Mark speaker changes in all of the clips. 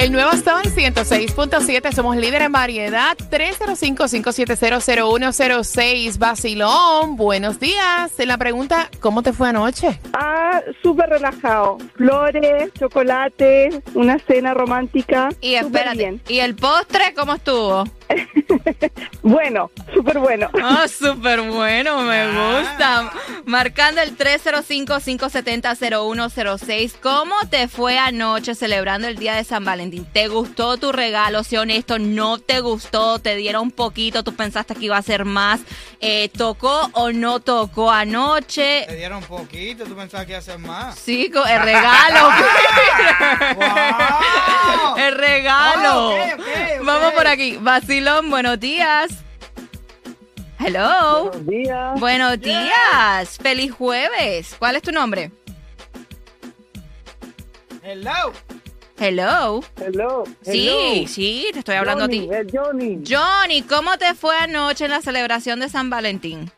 Speaker 1: El nuevo Sol 106.7, somos líder en variedad. 305-5700106. Vacilón, buenos días. La pregunta, ¿cómo te fue anoche?
Speaker 2: Ah, súper relajado. Flores, chocolate, una cena romántica.
Speaker 3: Y espérate,
Speaker 2: bien.
Speaker 3: ¿y el postre cómo estuvo?
Speaker 2: Bueno, súper bueno.
Speaker 3: Ah, súper bueno, me gusta. Marcando el 305-570-0106. ¿Cómo te fue anoche celebrando el Día de San Valentín? ¿Te gustó tu regalo? Sé honesto, ¿no te gustó? ¿Te dieron poquito? ¿Tú pensaste que iba a ser más? Eh, ¿Tocó o no tocó anoche?
Speaker 4: Te dieron poquito, tú pensabas que iba a ser más.
Speaker 3: Sí, el regalo.
Speaker 4: ¡Wow!
Speaker 3: el regalo.
Speaker 4: Oh.
Speaker 3: Vamos por aquí. Vacilón, buenos días. Hello.
Speaker 2: Buenos días.
Speaker 3: Buenos días. Feliz jueves. ¿Cuál es tu nombre?
Speaker 4: Hello.
Speaker 3: Hello.
Speaker 2: Hello.
Speaker 3: Sí,
Speaker 2: hello.
Speaker 3: sí, te estoy hablando
Speaker 2: Johnny,
Speaker 3: a ti.
Speaker 2: es Johnny.
Speaker 3: Johnny, ¿cómo te fue anoche en la celebración de San Valentín?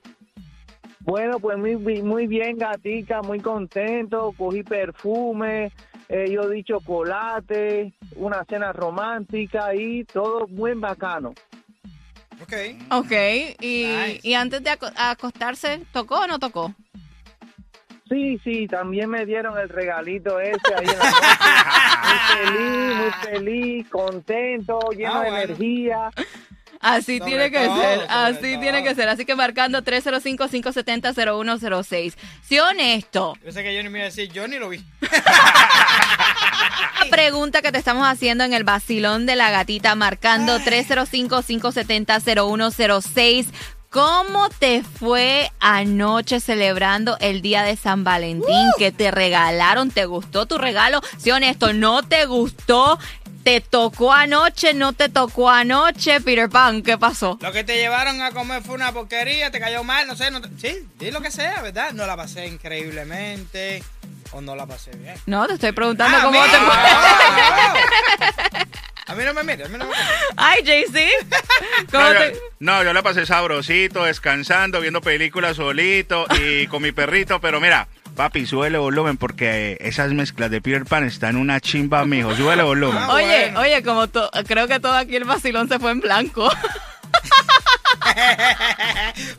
Speaker 5: Bueno, pues muy, bi- muy bien, gatica, muy contento. Cogí perfume, eh, yo di chocolate, una cena romántica y todo muy bacano.
Speaker 4: Ok.
Speaker 3: Ok, y,
Speaker 4: Nice.
Speaker 3: y antes de aco- acostarse, ¿tocó o no tocó?
Speaker 5: Sí, sí, también me dieron el regalito ese ahí en la noche. Muy feliz, muy feliz, contento, lleno
Speaker 4: Ah,
Speaker 5: de energía.
Speaker 3: Así
Speaker 4: Sobre
Speaker 3: tiene que
Speaker 4: todo,
Speaker 3: ser, así
Speaker 4: todo.
Speaker 3: tiene que ser. Así que marcando 305-570-0106. Sí, honesto.
Speaker 4: Yo sé que Johnny me iba a decir, yo ni lo vi.
Speaker 3: La pregunta que te estamos haciendo en el vacilón de la gatita, marcando 305-570-0106. ¿Cómo te fue anoche celebrando el día de San Valentín? ¿Qué te regalaron? ¿Te gustó tu regalo? Si honesto, ¿no te gustó? ¿Te tocó anoche? ¿No te tocó anoche? Peter Pan, ¿qué pasó?
Speaker 4: Lo que te llevaron a comer fue una porquería, te cayó mal, no sé. No te- Sí, di lo que sea, ¿verdad? No la pasé increíblemente o no la pasé bien.
Speaker 3: No, te estoy preguntando
Speaker 4: Ah,
Speaker 3: cómo
Speaker 4: mí,
Speaker 3: te fue.
Speaker 4: ah, A mí no me mires, a mí no me mires.
Speaker 3: Ay, JC. ¿Cómo
Speaker 6: No
Speaker 3: te-
Speaker 6: no, yo la pasé sabrosito, descansando, viendo películas solito y con mi perrito, pero mira, papi, súbele volumen porque esas mezclas de Peter Pan están una chimba, mijo, súbele volumen.
Speaker 4: Ah,
Speaker 3: Oye,
Speaker 4: bueno.
Speaker 3: oye, como to- creo que todo aquí el vacilón se fue en blanco.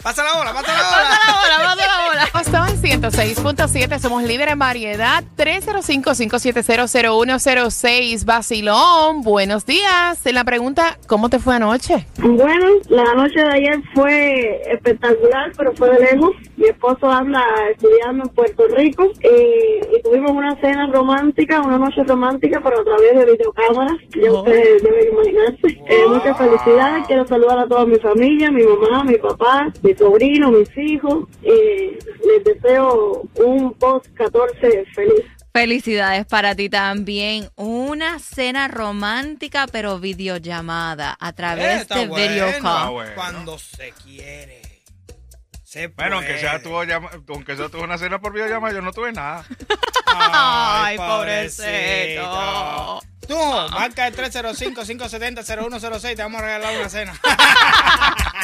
Speaker 4: pasa la bola, pasa la
Speaker 3: Pasa
Speaker 4: bola.
Speaker 3: la bola, pasa la bola.
Speaker 1: Sol 106.7, somos líder en variedad. 305-5700106. Vacilón, buenos días. La pregunta, ¿cómo te fue anoche?
Speaker 2: Bueno, la noche de ayer fue espectacular, pero fue de lejos. Mi esposo anda estudiando en Puerto Rico y, y tuvimos una cena romántica, una noche romántica, pero a través de videocámaras. Ya
Speaker 3: Oh.
Speaker 2: ustedes deben imaginarse. Eh, muchas felicidades. Quiero saludar a toda mi familia, mi mamá, mi papá, mi sobrino, mis hijos. Y les deseo un post 14 feliz.
Speaker 3: Felicidades para ti también. Una cena romántica, pero videollamada a través
Speaker 4: está
Speaker 3: de
Speaker 4: bueno.
Speaker 3: video call.
Speaker 6: bueno.
Speaker 4: Cuando se quiere. Se
Speaker 6: Bueno, aunque sea, tuvo llama- aunque sea tuvo una cena por videollamada, yo no tuve nada.
Speaker 3: Ay, pobrecito.
Speaker 4: Tú, marca el 305-570-0106, te vamos a regalar una cena.